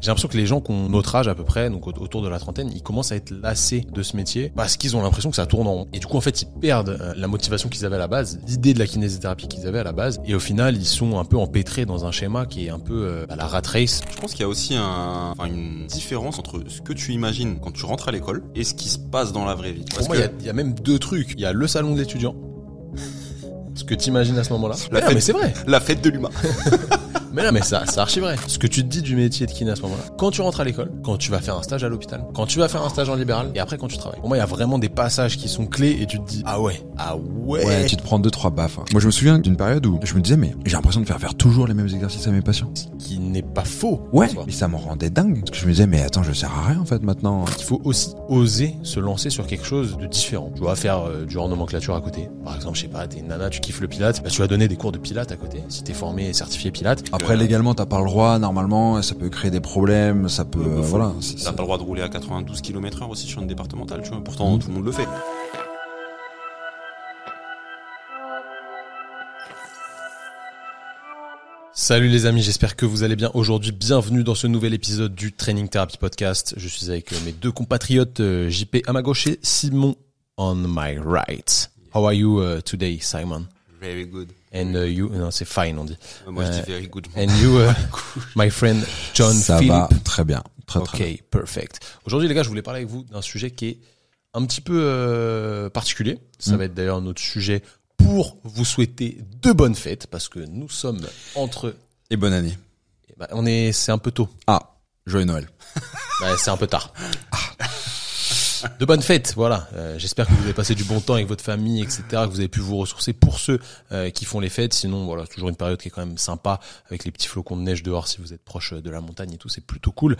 J'ai l'impression que les gens qui ont notre âge à peu près, donc autour de la trentaine, ils commencent à être lassés de ce métier parce qu'ils ont l'impression que ça tourne en rond. Et du coup, en fait, ils perdent euh, la motivation qu'ils avaient à la base, l'idée de la kinésithérapie qu'ils avaient à la base. Et au final, ils sont un peu empêtrés dans un schéma qui est un peu euh, bah, la rat race. Je pense qu'il y a aussi un, enfin, une différence entre ce que tu imagines quand tu rentres à l'école et ce qui se passe dans la vraie vie. Pour moi, il y a- il y, a même deux trucs. Il y a le salon d'étudiants. Ce que tu imagines à ce moment-là. La fête- mais c'est vrai. La fête de l'humain. Mais non, mais ça, c'est archi vrai. Ce que tu te dis du métier de kiné à ce moment-là. Quand tu rentres à l'école, quand tu vas faire un stage à l'hôpital, quand tu vas faire un stage en libéral, et après quand tu travailles. Pour moi, il y a vraiment des passages qui sont clés et tu te dis, ah ouais, ah ouais. Ouais, tu te prends deux trois baffes. hein. Moi, je me souviens d'une période où je me disais, mais j'ai l'impression de faire faire toujours les mêmes exercices à mes patients. Qui n'est pas faux. Ouais, soi. mais ça me rendait dingue. Parce que je me disais, mais attends, je sers à rien en fait maintenant. Il faut aussi oser se lancer sur quelque chose de différent. Tu vas faire euh, du hors nomenclature à côté. Par exemple, je sais pas, t'es une nana, tu kiffes le pilate, bah, tu vas donner des cours de pilate à côté. Si t'es formé et certifié pilate. Après, légalement, t'as pas le droit, normalement, ça peut créer des problèmes, ça peut, euh, voilà. T'as pas le droit de rouler à 92 km heure aussi sur une départementale, tu vois. Pourtant, Mhm. tout le monde le fait. Salut les amis, j'espère que vous allez bien aujourd'hui. Bienvenue dans ce nouvel épisode du Training Therapy Podcast. Je suis avec euh, mes deux compatriotes euh, JP à ma gauche et Simon on my right. How are you uh, today, Simon? Very good. And uh, you, non, c'est fine on dit. Moi, je Euh, dis very good. And you, uh, my friend John ça va très bien. Très, très bien. Ok, perfect. Aujourd'hui, les gars, je voulais parler avec vous d'un sujet qui est un petit peu euh, particulier. Ça Mm. va être d'ailleurs notre sujet pour vous souhaiter de bonnes fêtes, parce que nous sommes entre. Et bonne année. eh ben, on est, c'est un peu tôt. Ah, joyeux Noël. Ouais, c'est un peu tard. De bonnes fêtes, voilà. Euh, J'espère que vous avez passé du bon temps avec votre famille, etc. Que vous avez pu vous ressourcer pour ceux euh, qui font les fêtes. Sinon, voilà, toujours une période qui est quand même sympa avec les petits flocons de neige dehors si vous êtes proche de la montagne et tout. C'est plutôt cool.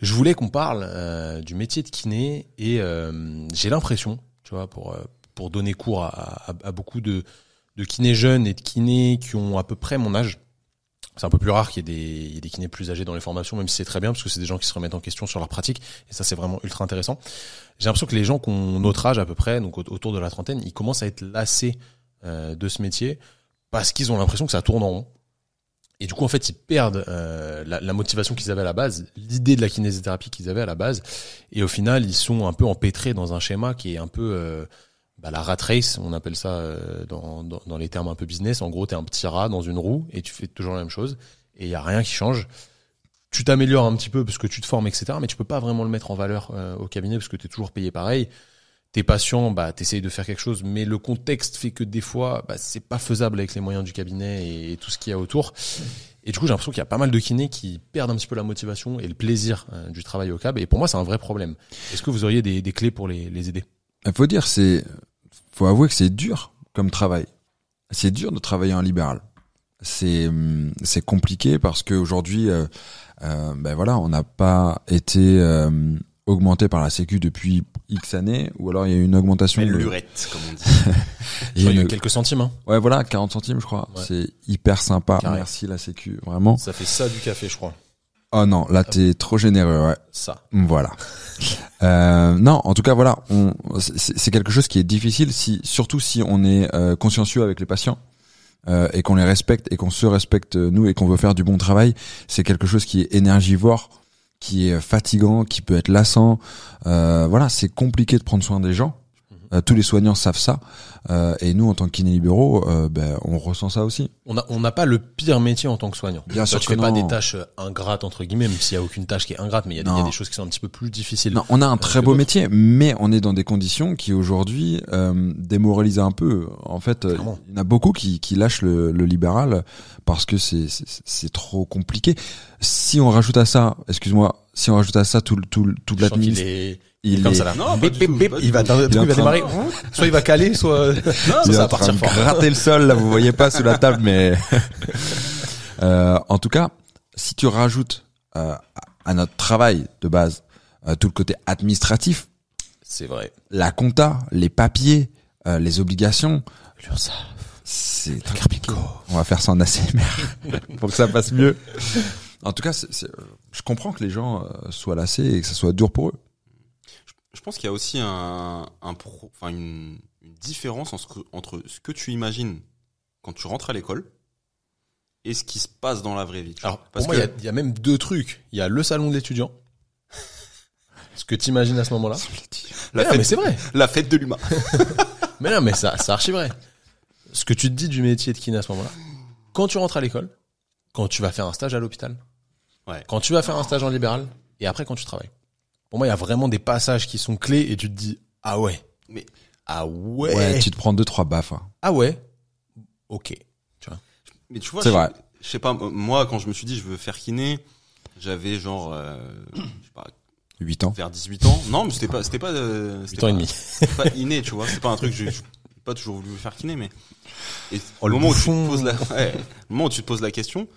Je voulais qu'on parle euh, du métier de kiné et euh, j'ai l'impression, tu vois, pour euh, pour donner cours à, à, à beaucoup de de kinés jeunes et de kinés qui ont à peu près mon âge. C'est un peu plus rare qu'il y ait des, kinés plus âgés dans les formations, même si c'est très bien, parce que c'est des gens qui se remettent en question sur leur pratique, et ça c'est vraiment ultra intéressant. J'ai l'impression que les gens qui ont notre âge à peu près, donc au- autour de la trentaine, ils commencent à être lassés euh, de ce métier, parce qu'ils ont l'impression que ça tourne en rond. Et du coup, en fait, ils perdent euh, la, la motivation qu'ils avaient à la base, l'idée de la kinésithérapie qu'ils avaient à la base, et au final, ils sont un peu empêtrés dans un schéma qui est un peu euh, bah, la rat race, on appelle ça euh, dans, dans, dans les termes un peu business. En gros, t'es un petit rat dans une roue et tu fais toujours la même chose et il y a rien qui change. Tu t'améliores un petit peu parce que tu te formes, etc. Mais tu peux pas vraiment le mettre en valeur euh, au cabinet parce que t'es toujours payé pareil. T'es patient, bah t'essayes de faire quelque chose, mais le contexte fait que des fois, bah, c'est pas faisable avec les moyens du cabinet et, et tout ce qu'il y a autour. Et du coup, j'ai l'impression qu'il y a pas mal de kinés qui perdent un petit peu la motivation et le plaisir euh, du travail au cab. Et pour moi, c'est un vrai problème. Est-ce que vous auriez des, des clés pour les, les aider? Il faut dire, c'est, faut avouer que c'est dur comme travail. C'est dur de travailler en libéral. C'est, hum, c'est compliqué parce qu'aujourd'hui, euh, euh, ben voilà, on n'a pas été euh, augmenté par la Sécu depuis X années, ou alors il y a eu une augmentation. De- lurette, comme on dit. il y a Il y a une- quelques centimes. Hein. Ouais, voilà, 40 centimes, je crois. Ouais. C'est hyper sympa. Carré. Merci la Sécu, vraiment. Ça fait ça du café, je crois. Oh non, là t'es trop généreux, ouais. Ça. Voilà. Euh, non, en tout cas, voilà, c'est quelque chose qui est difficile, si, surtout si on est euh, consciencieux avec les patients euh, et qu'on les respecte et qu'on se respecte euh, nous et qu'on veut faire du bon travail. C'est quelque chose qui est énergivore, qui est fatigant, qui peut être lassant. Euh, voilà, c'est compliqué de prendre soin des gens. Euh, tous les soignants savent ça, euh, et nous, en tant que kiné libéraux, euh, ben, on ressent ça aussi. On n'a on pas le pire métier en tant que soignant. Bien sûr tu que fais pas des tâches euh, ingrates entre guillemets, même s'il y a aucune tâche qui est ingrate, mais il y, a des- il y a Non. des choses qui sont un petit peu plus difficiles. Non, on a un très que beau métier, mais on est dans des conditions qui aujourd'hui euh, démoralisent un peu. En fait, euh, Clairement. il y en a beaucoup qui, qui lâchent le, le libéral parce que c'est trop compliqué. Si on rajoute à ça, excuse-moi, si on rajoute à ça tout le- tout qu'il l'administration, il comme est, ça là. Non, pas Bip, du bip, tout, bip, pas il du va, Il va démarrer. Soit il va caler, soit il ça va partir fort. gratter le sol là, vous voyez pas sous la table, mais Euh, en tout cas, si tu rajoutes euh, à notre travail de base euh, tout le côté administratif, C'est vrai. la compta, les papiers, les obligations, L'URSSAF, c'est. On va faire ça en ACMR pour que ça passe mieux. En tout cas, je comprends que les gens soient lassés et que ça soit dur pour eux. Je pense qu'il y a aussi un, un pro, enfin une, une différence entre, entre ce que tu imagines quand tu rentres à l'école et ce qui se passe dans la vraie vie. tu. Alors, pour Parce moi, il y a- que il y, a même deux trucs. Il y a le salon de l'étudiant. Ce que t'imagines à ce moment-là. la Mais non, fête, mais c'est vrai. la fête de l'humain. Mais non, mais ça, c'est archi vrai. Ce que tu te dis du métier de kiné à ce moment-là. Quand tu rentres à l'école, quand tu vas faire un stage à l'hôpital, Ouais. quand tu vas faire un stage en libéral, et après quand tu travailles. Pour moi, il y a vraiment des passages qui sont clés et tu te dis, ah ouais. Mais- ah ouais. Ouais, tu te prends deux trois baffes. hein. Ah ouais. Ok. Mais tu vois, C'est je- vrai. Je sais pas, moi, quand je me suis dit je veux faire kiné, j'avais genre, euh, je sais pas, 8 ans. vers 18 ans. Non, mais c'était pas, c'était pas, euh, 8 c'était ans et pas- demi. c'était pas inné, tu vois. C'est pas un truc que j'ai j'ai pas toujours voulu faire kiné, mais et Oh, au le moment où tu te poses la, ouais, moment où tu te poses la question,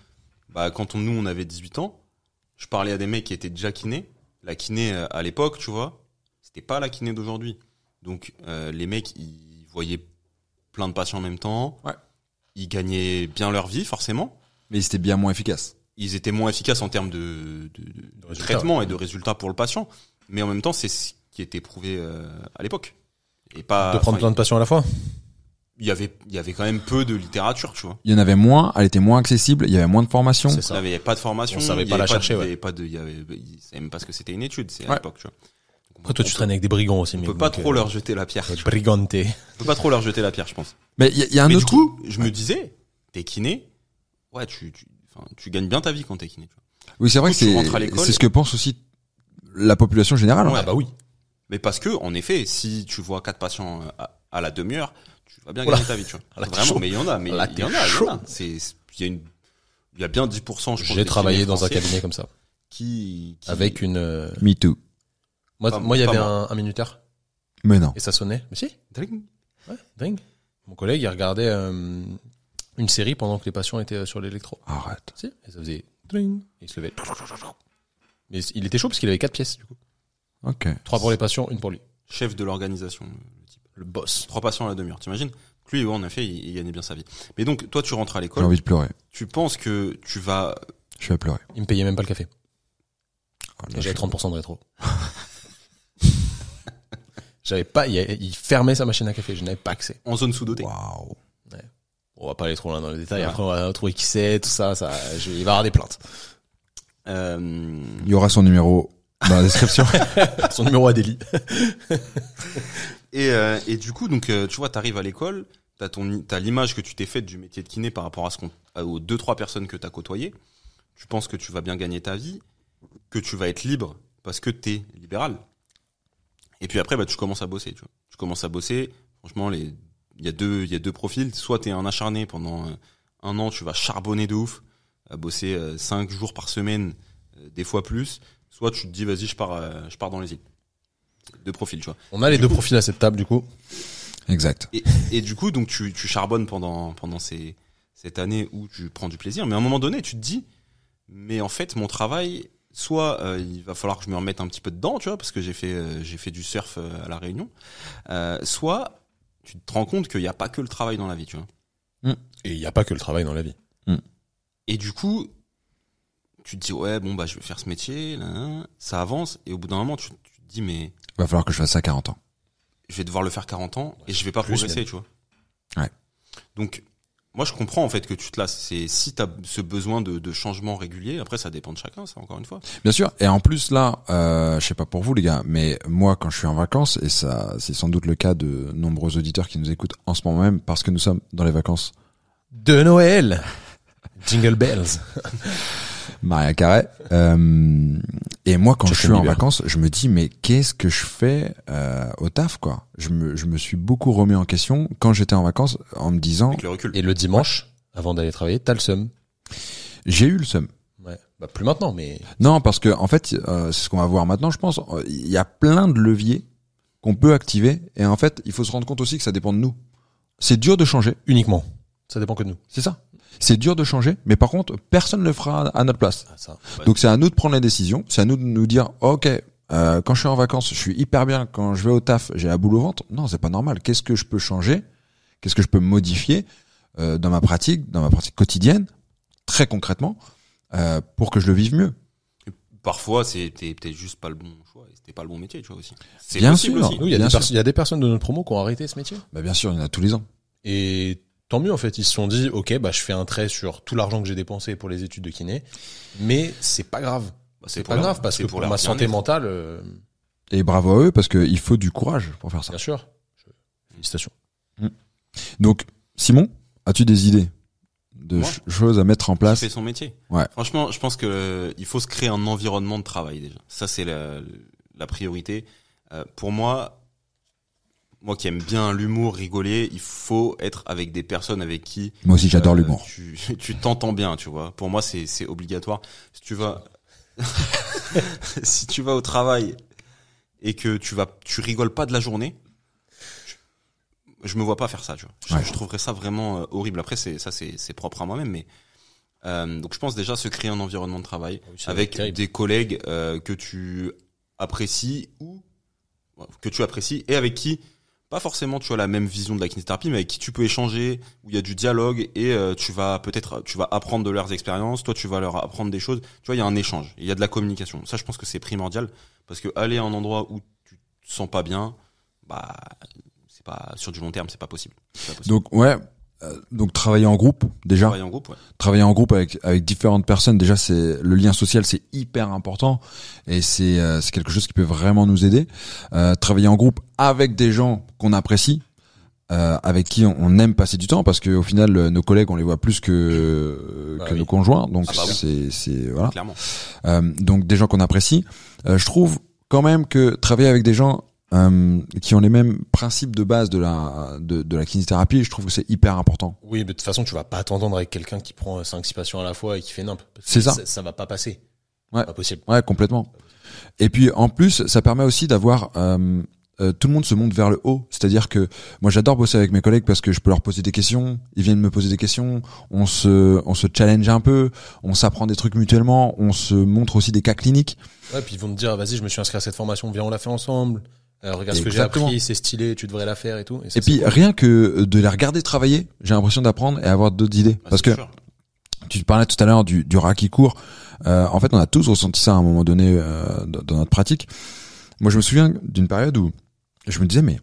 bah quand on, nous on avait 18 ans, je parlais à des mecs qui étaient déjà kinés. La kiné euh, à l'époque, tu vois, c'était pas la kiné d'aujourd'hui. Donc euh, les mecs, ils voyaient plein de patients en même temps. Ouais. Ils gagnaient bien leur vie, forcément. Mais c'était bien moins efficace. Ils étaient moins efficaces en termes de, de, de résultats, traitement et de résultats pour le patient. Mais en même temps, c'est ce qui était prouvé euh, à l'époque. Et pas. de prendre plein de patients à la fois. Il y avait il y avait quand même peu de littérature tu vois Il y en avait moins, elle était moins accessible, il y avait moins de formation. C'est il n'y avait pas de formation On savait pas la chercher, il y ouais. avait pas de il y avait savaient même pas ce que c'était une étude c'est à Ouais. l'époque tu vois Après, toi, tu traînes avec des brigands aussi. on mais peut pas trop euh, leur jeter la pierre. Brigante. on peut pas trop leur jeter la pierre je pense Mais il y, a- il y a un mais autre du coup je me disais t'es kiné ouais tu tu enfin tu gagnes bien ta vie quand t'es kiné tu vois. Oui, c'est vrai que c'est c'est ce que pense aussi la population générale. hein. Ouais. Ah bah oui. mais parce que en effet si tu vois quatre patients euh, à, à la demi-heure tu vas bien Oula. gagner ta vie tu vois Là, vraiment chaud. mais il y en a mais il y en a il y en a c'est il y a une il y a bien 10% je pense J'ai travaillé dans un cabinet comme ça. qui, qui Avec une, euh, Me too. moi, Pas- moi, il y avait un, un minuteur. Mais non. Et ça sonnait. Mais si. Dring. Ouais, dingue. Mon collègue, il regardait euh, une série pendant que les patients étaient euh, sur l'électro. Arrête. Si. Et ça faisait dring. Et il se levait. Mais il était chaud parce qu'il avait quatre pièces, du coup. Ok. Trois pour les patients, une pour lui. chef de l'organisation le boss. trois patients à la demi-heure t'imagines? Lui ouais, en effet il, il gagnait bien sa vie mais donc toi tu rentres à J'ai l'école envie de pleurer. tu penses que tu vas Je vais pleurer. Il me payait même pas le café. Oh, là, Et j'avais je- 30% de rétro. J'avais pas, il, il fermait sa machine à café, je n'avais pas accès. en zone sous-dotée Waouh. On va pas aller trop loin dans les détails. Ouais. Après, on va trouver qui c'est, tout ça, ça, je- il va y avoir des plaintes. Euh, Il y aura son numéro dans la description. Son numéro à délit. et, euh, et du coup donc euh, tu vois t'arrives à l'école t'as ton t'as l'image que tu t'es faite du métier de kiné par rapport à ce qu'on aux deux trois personnes que t'as côtoyées. Tu penses que tu vas bien gagner ta vie que tu vas être libre parce que t'es libéral. Et puis après bah tu commences à bosser tu vois. Tu commences à bosser franchement les il y a deux il y a deux profils. Soit t'es un acharné pendant euh, un an tu vas charbonner de ouf à bosser cinq jours par semaine des fois plus. Soit tu te dis vas-y je pars je pars dans les îles deux profils tu vois On a les deux profils à cette table, du coup. exact. et, et du coup, donc tu, tu charbonnes pendant pendant ces cette année où tu prends du plaisir, mais à un moment donné, tu te dis, mais en fait, mon travail, soit euh, il va falloir que je me remette un petit peu dedans, tu vois, parce que j'ai fait euh, j'ai fait du surf euh, à la Réunion, euh, soit tu te rends compte qu'il n'y a pas que le travail dans la vie, tu vois. Et il n'y a pas que le travail dans la vie. Et du coup, tu te dis ouais, bon bah je vais faire ce métier, là, là. ça avance, et au bout d'un moment, tu, tu te dis mais va falloir que je fasse ça à 40 ans. je vais devoir le faire 40 ans et je vais pas plus progresser, même. tu vois. Ouais. Donc, moi, je comprends en fait que tu te lasses. C'est si t'as ce besoin de, de changement régulier. Après, ça dépend de chacun, ça encore une fois. Bien sûr. Et en plus là, euh, je sais pas pour vous les gars, mais moi quand je suis en vacances, et ça c'est sans doute le cas de nombreux auditeurs qui nous écoutent en ce moment même, parce que nous sommes dans les vacances. De Noël. Jingle bells. Maria Carré. Euh, et moi, quand je suis en vacances, je me dis mais qu'est-ce que je fais euh, au taf quoi? Je me je me suis beaucoup remis en question quand j'étais en vacances en me disant Avec le recul. Et le dimanche, avant d'aller travailler, t'as le seum. j'ai eu le seum. Ouais. Bah, plus maintenant, mais Non, parce que en fait, euh, c'est ce qu'on va voir maintenant, je pense. Euh, Il y a plein de leviers qu'on peut activer, et en fait, il faut se rendre compte aussi que ça dépend de nous. C'est dur de changer, uniquement. Ça dépend que de nous. c'est ça. C'est dur de changer, mais par contre, personne ne le fera à notre place. Ah, ça. Ouais. Donc c'est à nous de prendre les décisions, c'est à nous de nous dire, ok, euh, quand je suis en vacances, je suis hyper bien. Quand je vais au taf, j'ai la boule au ventre. Non, c'est pas normal. Qu'est-ce que je peux changer? Qu'est-ce que je peux modifier euh, dans ma pratique, dans ma pratique quotidienne, très concrètement, euh, pour que je le vive mieux? Parfois, c'était peut-être juste pas le bon choix. et C'était pas le bon métier, tu vois aussi. C'est Bien possible sûr. il y, y a des personnes de notre promo qui ont arrêté ce métier. Bah bien sûr, il y en a tous les ans. Et tant mieux en fait. Ils se sont dit, ok, bah je fais un trait sur tout l'argent que j'ai dépensé pour les études de kiné, mais c'est pas grave. Bah, C'est pas leur- grave parce que pour ma santé mentale, euh, Et bravo à eux parce qu'il faut du courage pour faire ça. bien sûr. Je- Félicitations. Donc, Simon, as-tu des idées de Moi ch- choses à mettre en place fait son métier. Ouais. Franchement, je pense que euh, il faut se créer un environnement de travail déjà. Ça c'est la, la priorité. Euh, pour moi, moi qui aime bien l'humour, rigoler, il faut être avec des personnes avec qui Moi aussi, j'adore euh, l'humour. Tu tu t'entends bien, tu vois. Pour moi, c'est c'est obligatoire. Si tu vas si tu vas au travail et que tu vas tu rigoles pas de la journée, je, je me vois pas faire ça, tu vois. Je, Ouais. je trouverais ça vraiment euh, horrible. Après, c'est ça, c'est c'est propre à moi-même, mais euh, donc je pense déjà se créer un environnement de travail oui, c'est avec terrible. des collègues euh, que tu apprécies ou que tu apprécies et avec qui pas forcément tu as la même vision de la kinésithérapie mais avec qui tu peux échanger où il y a du dialogue et euh, tu vas peut-être tu vas apprendre de leurs expériences toi tu vas leur apprendre des choses tu vois il y a un échange il y a de la communication ça je pense que c'est primordial parce que aller à un endroit où tu te sens pas bien bah c'est pas sur du long terme c'est pas pas possible. Donc, ouais. Euh, donc travailler en groupe déjà travailler en groupe ouais. travailler en groupe avec avec différentes personnes déjà c'est le lien social c'est hyper important et c'est euh, c'est quelque chose qui peut vraiment nous aider Euh, travailler en groupe avec des gens qu'on apprécie euh, avec qui on, on aime passer du temps parce que au final euh, nos collègues on les voit plus que euh, Bah que oui. nos conjoints donc Ah bah oui. c'est c'est voilà clairement euh, donc des gens qu'on apprécie. Euh, je trouve quand même que travailler avec des gens euh, qui ont les mêmes principes de base de la de, de la kinésithérapie, je trouve que c'est hyper important. Oui, mais de toute façon, tu vas pas t'entendre avec quelqu'un qui prend 5 6 patients à la fois et qui fait nimp. Parce que C'est ça. Ça va pas passer. Ouais. Pas possible. Ouais, complètement. Et puis en plus, ça permet aussi d'avoir euh, euh, tout le monde se monte vers le haut. C'est-à-dire que moi j'adore bosser avec mes collègues parce que je peux leur poser des questions, ils viennent me poser des questions, on se on se challenge un peu, on s'apprend des trucs mutuellement, on se montre aussi des cas cliniques. Ouais, puis ils vont te dire, vas-y, je me suis inscrit à cette formation, viens, on la fait ensemble. Euh, regarde ce que j'ai appris, c'est stylé, tu devrais la faire et tout. ça, Et puis cool. rien que de les regarder travailler, j'ai l'impression d'apprendre et avoir d'autres idées. Bah, parce que sûr. tu parlais tout à l'heure du, du rat qui court. Euh, en fait, on a tous ressenti ça à un moment donné euh, dans dans notre pratique. Moi, je me souviens d'une période où je me disais, mais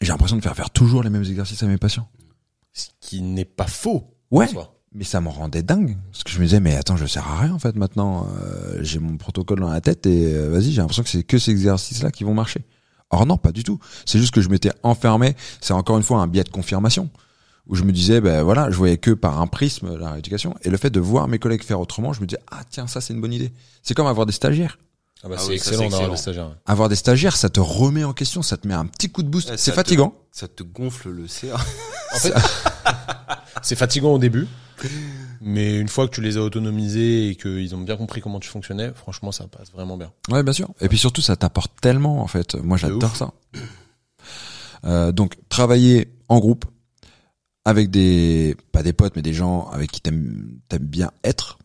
j'ai l'impression de faire faire toujours les mêmes exercices à mes patients. Ce qui n'est pas faux. Ouais. en soi. Mais ça me rendait dingue. Parce que je me disais, mais attends, je sers à rien en fait maintenant. Euh, j'ai mon protocole dans la tête et euh, vas-y, j'ai l'impression que c'est que ces exercices-là qui vont marcher. Or non, pas du tout. C'est juste que je m'étais enfermé. C'est encore une fois un biais de confirmation. Où je me disais, ben voilà, je voyais que par un prisme la rééducation. Et le fait de voir mes collègues faire autrement, je me disais, ah tiens, ça c'est une bonne idée. C'est comme avoir des stagiaires. Ah bah, Ah c'est oui, excellent d'avoir des stagiaires. Avoir des stagiaires, ça te remet en question, ça te met un petit coup de boost. Ouais, c'est te- fatigant. ça te gonfle le CA En fait, c'est fatigant au début. Mais une fois que tu les as autonomisés et qu'ils ont bien compris comment tu fonctionnais, franchement, ça passe vraiment bien. Ouais, bien sûr. Et puis surtout, ça t'apporte tellement, en fait. Moi, j'adore ça. Euh, donc, travailler en groupe avec des, pas des potes, mais des gens avec qui t'aimes, t'aimes bien être.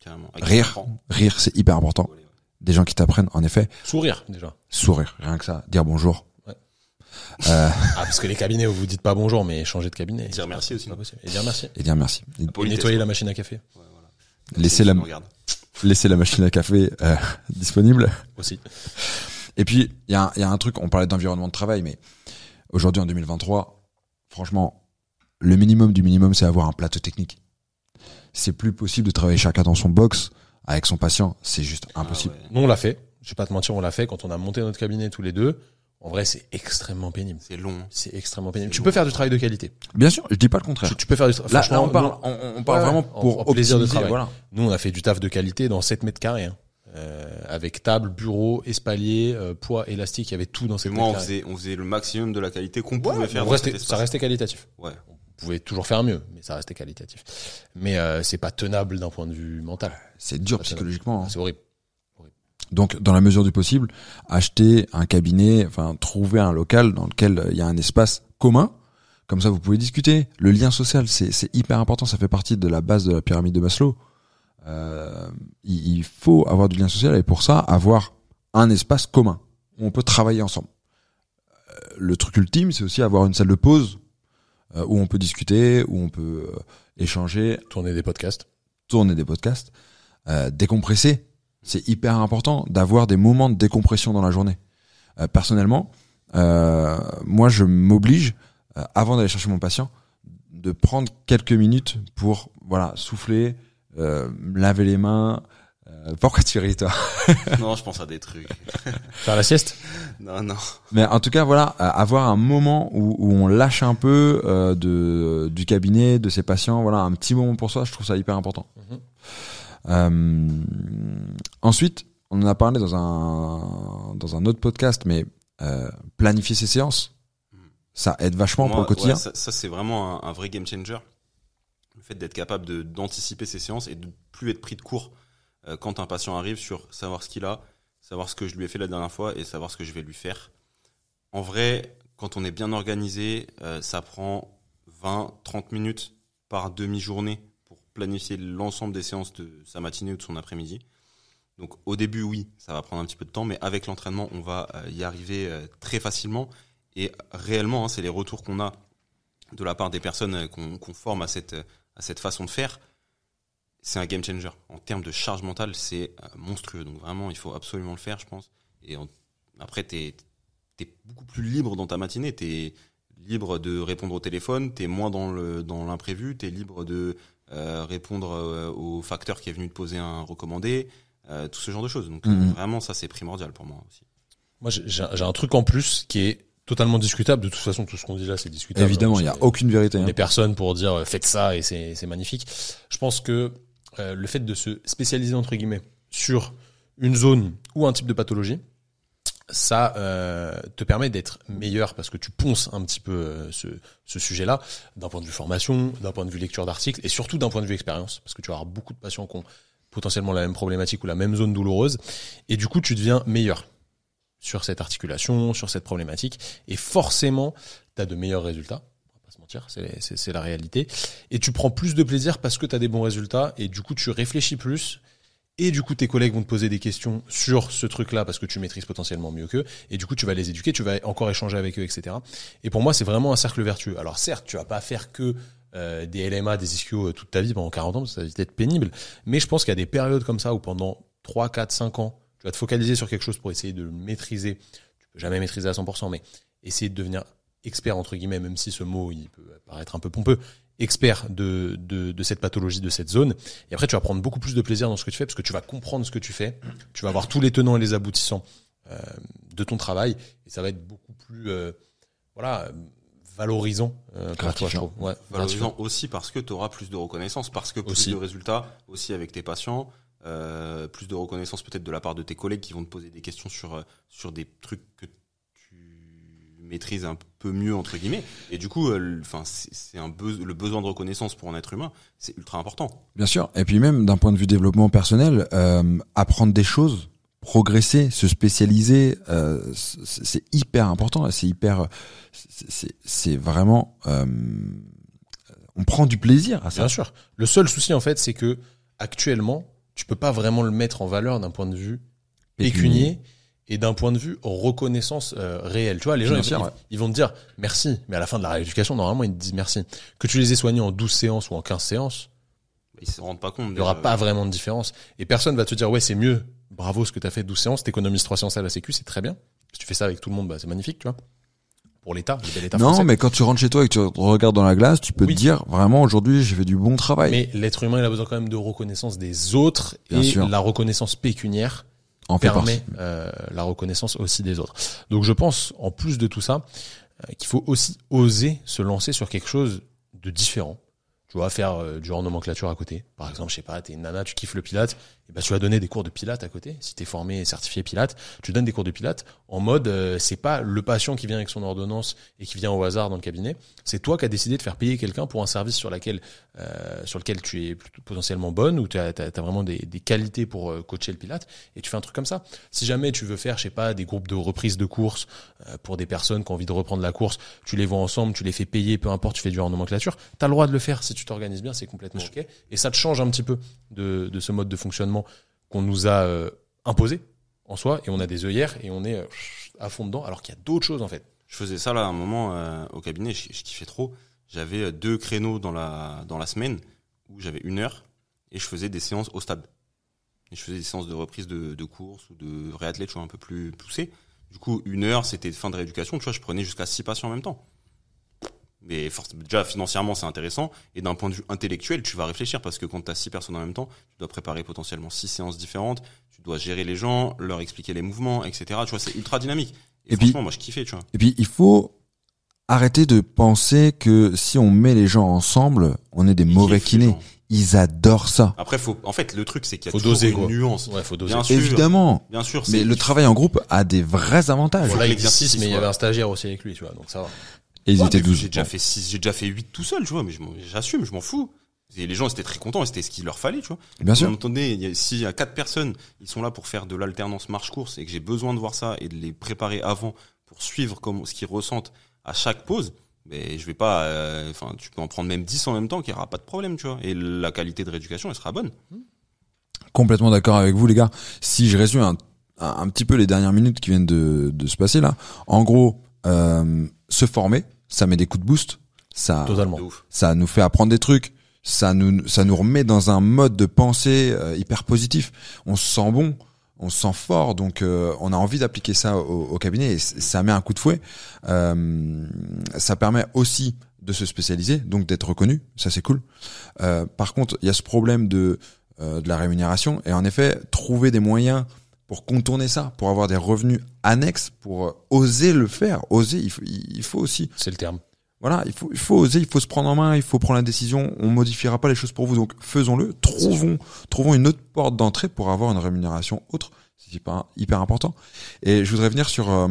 carrément Avec Rire. Rire, c'est hyper important. Des gens qui t'apprennent, en effet, Sourire, déjà. sourire, rien que ça, dire bonjour. Euh, Ah, parce que les cabinets où vous dites pas bonjour, mais changer de cabinet. Dire merci aussi. C'est pas possible. Et dire merci. et dire merci. Et nettoyer la machine à café laisser la, laisser la machine à café euh, disponible. aussi. Et puis, il y a, un- il y a un truc, on parlait d'environnement de travail, mais aujourd'hui, en 2023, franchement, le minimum du minimum, c'est avoir un plateau technique. C'est plus possible de travailler chacun dans son box avec son patient. C'est juste impossible. Ah ouais. Nous, on l'a fait. Je vais pas te mentir, on l'a fait quand on a monté notre cabinet tous les deux. En vrai, c'est extrêmement pénible. C'est long. hein. C'est extrêmement pénible. Tu peux faire du travail de qualité. Bien sûr, je dis pas le contraire. Tu, tu peux faire du travail. Là, là, on parle, on, on parle Ouais, vraiment en- pour en plaisir de travail. Voilà. Nous, on a fait du taf de qualité dans 7 mètres carrés. hein. Euh, avec table, bureau, espalier, euh, poids, élastique, il y avait tout dans cette moi, on faisait, on faisait le maximum de la qualité qu'on pouvait faire. restait- ça restait qualitatif. Ouais. On pouvait toujours faire mieux, mais ça restait qualitatif. Mais euh, c'est pas tenable d'un point de vue mental. C'est dur psychologiquement. hein. C'est horrible. Donc, dans la mesure du possible, acheter un cabinet, enfin, trouver un local dans lequel il y a un espace commun. Comme ça, vous pouvez discuter. Le lien social, c'est c'est hyper important. Ça fait partie de la base de la pyramide de Maslow. Euh, il, il faut avoir du lien social et pour ça, avoir un espace commun où on peut travailler ensemble. Euh, le truc ultime, c'est aussi avoir une salle de pause euh, où on peut discuter, où on peut euh, échanger, Tourner des podcasts. tourner des podcasts, euh, décompresser. C'est hyper important d'avoir des moments de décompression dans la journée. Euh, personnellement, euh, moi, je m'oblige, euh, avant d'aller chercher mon patient, de prendre quelques minutes pour voilà souffler, euh, laver les mains. Euh, pourquoi tu ris toi? Non, je pense à des trucs. Faire la sieste? Non, non. Mais en tout cas, voilà, euh, avoir un moment où, où on lâche un peu euh, de du cabinet, de ses patients, voilà, un petit moment pour soi, je trouve ça hyper important. Mhm. Ensuite, on en a parlé dans un dans un autre podcast, mais euh, planifier ses séances, ça aide vachement pour, le quotidien. ouais, ça, ça, c'est vraiment un, un vrai game changer. Le fait d'être capable de d'anticiper ses séances et de plus être pris de court euh, quand un patient arrive sur savoir ce qu'il a, savoir ce que je lui ai fait la dernière fois et savoir ce que je vais lui faire. En vrai, quand on est bien organisé, euh, ça prend 20-30 minutes par demi-journée planifier l'ensemble des séances de sa matinée ou de son après-midi. Donc au début, oui, ça va prendre un petit peu de temps, mais avec l'entraînement, on va euh, y arriver euh, très facilement. Et réellement, hein, c'est les retours qu'on a de la part des personnes euh, qu'on forme à cette, à cette façon de faire. C'est un game changer. En termes de charge mentale, c'est monstrueux. Donc vraiment, il faut absolument le faire, je pense. Et après, t'es es beaucoup plus libre dans ta matinée. T'es libre de répondre au téléphone. T'es moins dans le dans l'imprévu. T'es libre de répondre euh, au facteur qui est venu te poser un recommandé. euh, tout ce genre de choses. Donc Mhm. euh, vraiment, ça c'est primordial pour moi aussi. Moi, j'ai j'ai un j'ai un truc en plus qui est totalement discutable. De toute façon, tout ce qu'on dit là, c'est discutable. Évidemment, il y a aucune vérité. hein. des personnes pour dire euh, faites ça et c'est c'est magnifique. Je pense que euh, le fait de se spécialiser entre guillemets sur une zone ou un type de pathologie, ça euh, te permet d'être meilleur parce que tu ponces un petit peu euh, ce, ce sujet-là d'un point de vue formation, d'un point de vue lecture d'articles et surtout d'un point de vue expérience parce que tu vas avoir beaucoup de patients qui ont potentiellement la même problématique ou la même zone douloureuse et du coup tu deviens meilleur sur cette articulation, sur cette problématique et forcément tu as de meilleurs résultats on va pas se mentir, c'est- la réalité. Et tu prends plus de plaisir parce que tu as des bons résultats et du coup tu réfléchis plus. Et du coup, tes collègues vont te poser des questions sur ce truc-là parce que tu maîtrises potentiellement mieux qu'eux. Et du coup, tu vas les éduquer, tu vas encore échanger avec eux, etc. Et pour moi, c'est vraiment un cercle vertueux. Alors certes, tu vas pas faire que euh, des LMA, des ischios euh, toute ta vie pendant 40 ans, ça va être pénible. Mais je pense qu'il y a des périodes comme ça où pendant 3, 4, 5 ans, tu vas te focaliser sur quelque chose pour essayer de le maîtriser. Tu peux jamais maîtriser à 100%, mais essayer de devenir expert entre guillemets, même si ce mot il peut paraître un peu pompeux, expert de, de, de cette pathologie, de cette zone. Et après, tu vas prendre beaucoup plus de plaisir dans ce que tu fais parce que tu vas comprendre ce que tu fais. Tu vas avoir tous les tenants et les aboutissants euh, de ton travail et ça va être beaucoup plus euh, voilà valorisant euh, pour toi, je trouve. Ouais, Valorisant aussi parce que tu auras plus de reconnaissance, parce que plus Aussi. de résultats aussi avec tes patients, euh, plus de reconnaissance peut-être de la part de tes collègues qui vont te poser des questions sur sur des trucs que tu maîtrises un peu mieux entre guillemets. Et du coup, enfin c'est un le besoin de reconnaissance pour un être humain, c'est ultra important. Bien sûr. Et puis même d'un point de vue développement personnel, euh, apprendre des choses, progresser, se spécialiser, euh, c'est hyper important. C'est hyper, c'est vraiment, euh, on prend du plaisir à ça. Bien sûr. Le seul souci en fait, c'est que actuellement, tu peux pas vraiment le mettre en valeur d'un point de vue pécunier et d'un point de vue reconnaissance euh, réelle. Tu vois, les gens, ils, ils- ouais. ils vont te dire merci, mais à la fin de la rééducation, normalement, ils te disent merci. Que tu les aies soignés en 12 séances ou en 15 séances, Ils se rendent pas compte. il y aura pas vraiment de différence. Et personne va te dire, ouais, c'est mieux, bravo ce que tu as fait 12 séances, t'économises 3 séances à la sécu, c'est très bien. Si tu fais ça avec tout le monde, bah, c'est magnifique, tu vois. Pour l'État, le bel État Non, français. mais quand tu rentres chez toi et que tu te regardes dans la glace, tu peux Oui. te dire vraiment aujourd'hui j'ai fait du bon travail. Mais l'être humain, il a besoin quand même de reconnaissance des autres Bien et sûr. la reconnaissance pécuniaire en fait permet euh, la reconnaissance aussi des autres. Donc je pense, en plus de tout ça, euh, qu'il faut aussi oser se lancer sur quelque chose de différent. Tu vois, faire euh, du hors nomenclature à côté. Par exemple, je sais pas, t'es une nana, tu kiffes le pilate, et ben tu vas donner des cours de pilate à côté. Si t'es formé et certifié pilate, tu donnes des cours de pilate en mode, euh, c'est pas le patient qui vient avec son ordonnance et qui vient au hasard dans le cabinet. C'est toi qui as décidé de faire payer quelqu'un pour un service sur euh, sur lequel tu es potentiellement bonne ou tu as, vraiment des, qualités pour euh, coacher le pilate et tu fais un truc comme ça. Si jamais tu veux faire, je sais pas, des groupes de reprise de course pour des personnes qui ont envie de reprendre la course, tu les vois ensemble, tu les fais payer, peu importe, tu fais du hors nomenclature, t'as le droit de le faire si tu t'organises bien, c'est complètement ok. Et ça te change un petit peu de, de ce mode de fonctionnement qu'on nous a euh, imposé en soi et on a des œillères et on est euh, à fond dedans alors qu'il y a d'autres choses en fait. Je faisais ça là à un moment euh, au cabinet, je, je kiffais trop. J'avais deux créneaux dans la dans la semaine où j'avais une heure et je faisais des séances au stade. Et je faisais des séances de reprise de, de course ou de réathlète, tu vois, un peu plus poussé. Du coup, une heure, c'était fin de rééducation. Tu vois, je prenais jusqu'à six patients en même temps. Mais déjà financièrement c'est intéressant et d'un point de vue intellectuel tu vas réfléchir parce que quand tu as six personnes en même temps tu dois préparer potentiellement six séances différentes tu dois gérer les gens leur expliquer les mouvements etc tu vois c'est ultra dynamique et, Et puis- franchement moi je kiffais tu vois Et puis, il faut arrêter de penser que si on met les gens ensemble, on est des Ils mauvais kinés. Ils adorent ça. après faut en fait le truc c'est qu'il y a Faut toujours doser, une quoi. nuance Ouais, faut doser. bien sûr Évidemment. bien sûr Mais le travail en groupe a des vrais avantages. Bon, là, il dit l'exercice 6, mais il y avait un stagiaire aussi avec lui, tu vois, donc ça va. Et ils Ouais, étaient mais 12. J'ai déjà fait 6, j'ai déjà fait 8 tout seul, tu vois, mais j'assume, je m'en fous. Et les gens étaient très contents, c'était ce qu'il leur fallait, tu vois. Bien sûr. Il y a- s'il y a quatre personnes, ils sont là pour faire de l'alternance marche-course et que j'ai besoin de voir ça et de les préparer avant pour suivre comme ce qu'ils ressentent à chaque pause, mais je vais pas, euh, enfin, tu peux en prendre même 10 en même temps, qu'il y aura pas de problème, tu vois. Et la qualité de rééducation, elle sera bonne. Complètement d'accord avec vous, les gars. Si je résume un, un, un petit peu les dernières minutes qui viennent de, de se passer là, en gros, euh, se former, ça met des coups de boost, ça, Totalement. Ça nous fait apprendre des trucs, ça nous, ça nous remet dans un mode de pensée euh, hyper positif. On se sent bon, on se sent fort, donc euh, on a envie d'appliquer ça au, au cabinet et ça met un coup de fouet. Euh, ça permet aussi de se spécialiser, donc d'être reconnu, ça c'est cool. Euh, par contre, il y a ce problème de euh, de la rémunération et en effet trouver des moyens pour contourner ça, pour avoir des revenus annexes, pour euh, oser le faire, oser. Il faut, il faut aussi C'est le terme. voilà, il faut, il faut oser, il faut se prendre en main, il faut prendre la décision. On modifiera pas les choses pour vous, donc faisons-le. Trouvons, trouvons une autre porte d'entrée pour avoir une rémunération autre. C'est hyper, hyper important. Et je voudrais venir sur euh,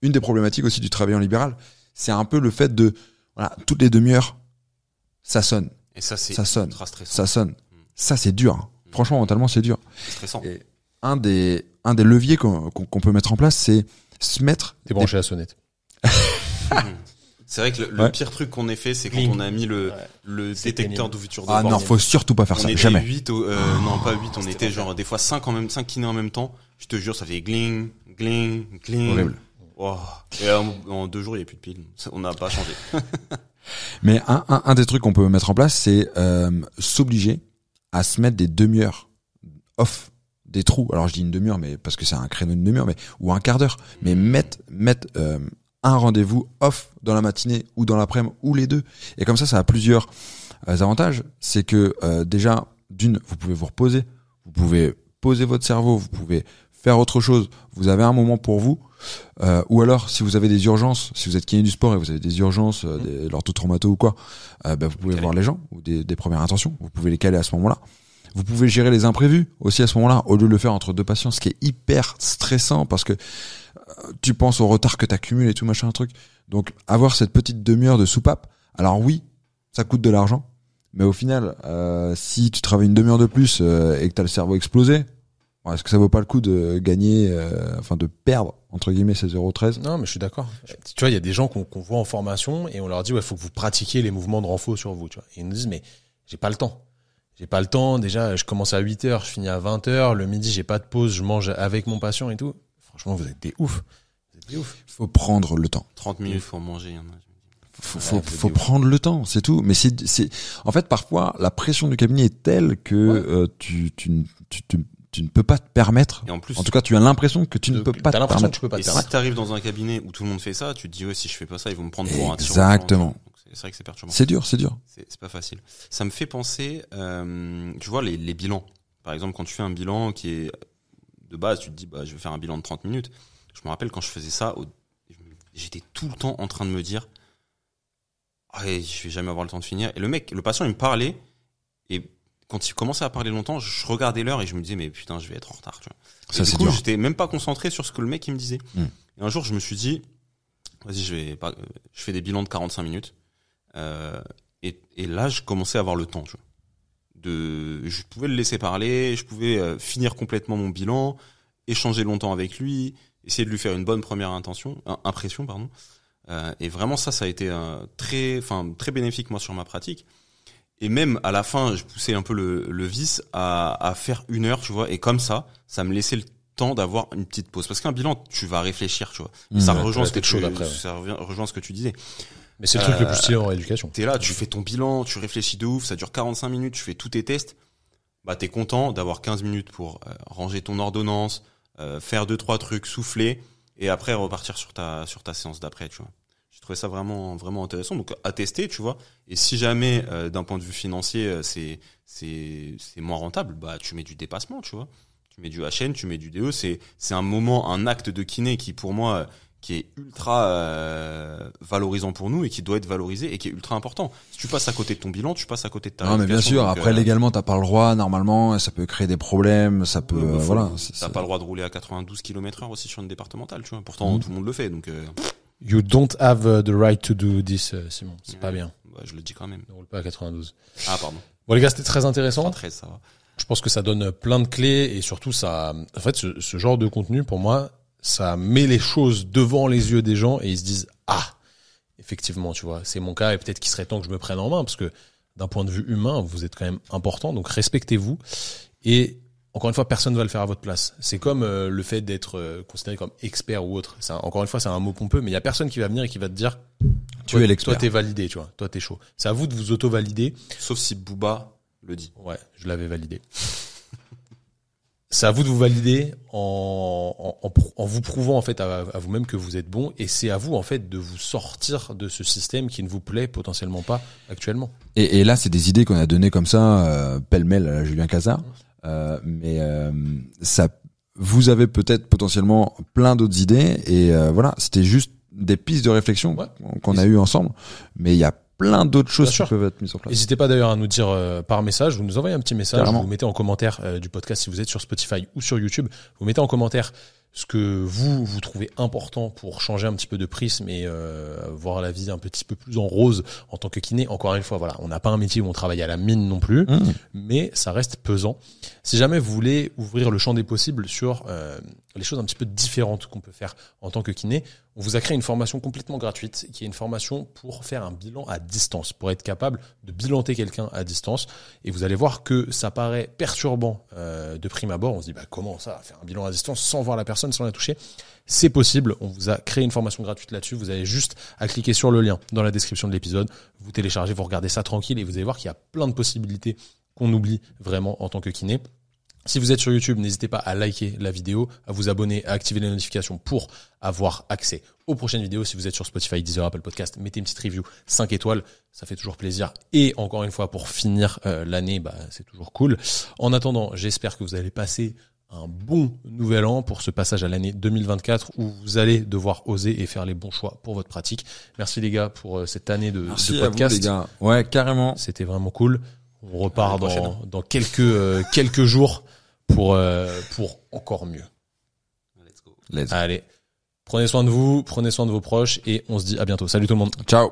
une des problématiques aussi du travail en libéral. C'est un peu le fait de, voilà, toutes les demi-heures, ça sonne, Et ça, c'est Ça sonne. ça sonne. Ça, c'est dur. hein. Franchement, mentalement, c'est dur. C'est stressant. Et un des, un des leviers qu'on peut mettre en place, c'est se mettre à la sonnette. C'est vrai que le, le Ouais. pire truc qu'on ait fait, c'est quand on a mis le, Ouais. le détecteur d'ouverture de Ah non, faut surtout pas faire on ça. était Jamais. 8 au- euh, non pas 8, on était genre des fois 5 en même 5 kinés en même temps. Je te jure, ça fait gling, gling, gling. Horrible. Wow. Et en, en deux jours, il n'y a plus de piles. On n'a pas changé. Mais un, un, un des trucs qu'on peut mettre en place, c'est euh, s'obliger à se mettre des demi-heures off, des trous. Alors je dis une demi-heure, mais parce que c'est un créneau d'une demi-heure, mais ou un quart d'heure. Mais mettre mettre euh, un rendez-vous off dans la matinée ou dans l'après-midi ou les deux. Et comme ça, ça a plusieurs euh, avantages. C'est que euh, déjà, d'une, vous pouvez vous reposer, vous pouvez poser votre cerveau, vous pouvez faire autre chose. Vous avez un moment pour vous. Euh, ou alors, si vous avez des urgences, si vous êtes kiné du sport et vous avez des urgences, euh, des l'orthotraumato ou quoi, euh, bah, vous pouvez voir les gens ou des, des premières intentions. Vous pouvez les caler à ce moment-là. Vous pouvez gérer les imprévus aussi à ce moment-là, au lieu de le faire entre deux patients, ce qui est hyper stressant parce que euh, tu penses au retard que tu accumules et tout machin truc. Donc avoir cette petite demi-heure de soupape. Alors oui, ça coûte de l'argent, mais au final, euh, si tu travailles une demi-heure de plus euh, et que tu as le cerveau explosé, est-ce que ça vaut pas le coup de gagner, euh, enfin de perdre entre guillemets ces 0,13 Non, mais je suis d'accord. Tu vois, il y a des gens qu'on voit en formation et on leur dit, ouais, faut que vous pratiquiez les mouvements de renfort sur vous, tu vois. Ils nous disent, mais j'ai pas le temps. J'ai pas le temps. Déjà, je commence à 8 heures, je finis à 20 heures. Le midi, j'ai pas de pause, je mange avec mon patient et tout. Franchement, vous êtes des ouf. Vous êtes des ouf. Faut prendre le temps. 30 minutes pour manger. hein. Faut, faut, faut prendre le temps, c'est tout. Mais c'est, c'est, en fait, parfois, la pression du cabinet est telle que Ouais. euh, tu, tu, ne- tu, tu, tu ne peux pas te permettre. Et en plus, En tout cas, tu as l'impression que tu ne peux pas T'as te l'impression permettre. que tu peux pas et te si t'arrives dans un cabinet où tout le monde fait ça, tu te dis ouais si je fais pas ça, ils vont me prendre pour un. Exactement. C'est vrai que c'est perturbant. C'est dur, c'est dur. C'est pas facile. Ça me fait penser, euh, tu vois, les, les bilans. Par exemple, quand tu fais un bilan qui est de base, tu te dis, bah, je vais faire un bilan de 30 minutes. Je me rappelle quand je faisais ça, j'étais tout le temps en train de me dire, ah, je vais jamais avoir le temps de finir. Et le mec, le patient, il me parlait, et quand il commençait à parler longtemps, je regardais l'heure et je me disais, mais putain, je vais être en retard, tu vois. Ça, Et du coup, j'étais même pas concentré sur ce que le mec il me disait. Hmm. Et un jour, je me suis dit, vas-y, je vais pas, euh, je fais des bilans de 45 minutes. Euh, et, et là, je commençais à avoir le temps, tu vois. De, je pouvais le laisser parler, je pouvais euh, finir complètement mon bilan, échanger longtemps avec lui, essayer de lui faire une bonne première intention, euh, impression, pardon. Euh, et vraiment, ça, ça a été euh, très, enfin, très bénéfique moi sur ma pratique. Et même à la fin, je poussais un peu le, le vice à, à faire une heure, tu vois. Et comme ça, ça me laissait le temps d'avoir une petite pause. Parce qu'un bilan, tu vas réfléchir, tu vois. Mmh. ça rejoint ce que tu, après, ouais. ça rejoint ce que tu disais. Mais c'est le truc le Euh, plus stylé en rééducation. T'es là, tu fais ton bilan, tu réfléchis de ouf, ça dure 45 minutes, tu fais tous tes tests. Bah, t'es content d'avoir 15 minutes pour euh, ranger ton ordonnance, euh, faire deux, trois trucs, souffler, et après repartir sur ta, sur ta séance d'après, tu vois. J'ai trouvais ça vraiment vraiment intéressant. Donc à tester, tu vois. Et si jamais euh, d'un point de vue financier, euh, c'est c'est c'est moins rentable, bah tu mets du dépassement, tu vois. Tu mets du HN, tu mets du DE. C'est c'est un moment, un acte de kiné qui pour moi euh, qui est ultra euh, valorisant pour nous et qui doit être valorisé et qui est ultra important. Si tu passes à côté de ton bilan, tu passes à côté de ta. Non, mais bien sûr. Après, euh, légalement, t'as pas le droit. Normalement, ça peut créer des problèmes. Ça peut, euh, faut- voilà. T'as pas le droit de rouler à 92 km heure aussi sur une départementale, tu vois. Pourtant, Mhm. tout le monde le fait, donc euh, You don't have uh, the right to do this, euh, Simon. C'est pas bien. bah, je le dis quand même. Ne roule pas à 92. Ah pardon. Bon les gars, c'était très intéressant. 13, ça va. Je pense que ça donne plein de clés et surtout ça, en fait, ce, ce genre de contenu pour moi, ça met les choses devant les yeux des gens et ils se disent ah, effectivement, tu vois, c'est mon cas et peut-être qu'il serait temps que je me prenne en main parce que d'un point de vue humain, vous êtes quand même important, donc respectez-vous et encore une fois, personne ne va le faire à votre place. C'est comme euh, le fait d'être euh, considéré comme expert ou autre. Un- encore une fois, c'est un mot pompeux, mais il y a personne qui va venir et qui va te dire Tu toi, es l'expert. Toi, t'es validé, tu vois. Toi, t'es chaud. C'est à vous de vous auto-valider. Sauf si Booba le dit. Ouais, je l'avais validé. C'est à vous de vous valider en, en, en prou- en vous prouvant en fait à, à vous-même que vous êtes bon et c'est à vous en fait de vous sortir de ce système qui ne vous plaît potentiellement pas actuellement. Et, et là, c'est des idées qu'on a données comme ça, euh, pêle-mêle à Julien Cazard. Euh, mais euh, ça, vous avez peut-être potentiellement plein d'autres idées. Et euh, voilà, c'était juste des pistes de réflexion Ouais. qu'on a eues ensemble. Mais il y a plein d'autres choses qui peuvent être mises en place. N'hésitez pas d'ailleurs à nous dire euh, par message, vous nous envoyez un petit message, vous mettez en commentaire euh, du podcast si vous êtes sur Spotify ou sur YouTube, vous mettez en commentaire ce que vous vous trouvez important pour changer un petit peu de prisme et euh, voir la vie un petit peu plus en rose en tant que kiné. Encore une fois, voilà, on n'a pas un métier où on travaille à la mine non plus. Mmh. mais ça reste pesant. Si jamais vous voulez ouvrir le champ des possibles sur euh, les choses un petit peu différentes qu'on peut faire en tant que kiné, on vous a créé une formation complètement gratuite qui est une formation pour faire un bilan à distance, pour être capable de bilanter quelqu'un à distance. Et vous allez voir que ça paraît perturbant euh, de prime abord. On se dit bah comment ça faire un bilan à distance sans voir la personne, sans la toucher? C'est possible. On vous a créé une formation gratuite là-dessus. Vous avez juste à cliquer sur le lien dans la description de l'épisode. Vous téléchargez, vous regardez ça tranquille et vous allez voir qu'il y a plein de possibilités qu'on oublie vraiment en tant que kiné. Si vous êtes sur YouTube, n'hésitez pas à liker la vidéo, à vous abonner, à activer les notifications pour avoir accès aux prochaines vidéos. Si vous êtes sur Spotify, Deezer, Apple Podcast, mettez une petite review 5 étoiles, ça fait toujours plaisir. Et encore une fois, pour finir euh, l'année, bah, c'est toujours cool. En attendant, j'espère que vous allez passer un bon nouvel an pour ce passage à l'année 2024 où vous allez devoir oser et faire les bons choix pour votre pratique. Merci les gars pour euh, cette année de, Merci de à vous, podcast. les gars. Ouais, carrément. C'était vraiment cool. On repart dans, dans quelques euh, quelques jours pour euh, pour encore mieux. Let's go. Let's go. Allez, prenez soin de vous, prenez soin de vos proches et on se dit à bientôt. Salut tout le monde. Ciao.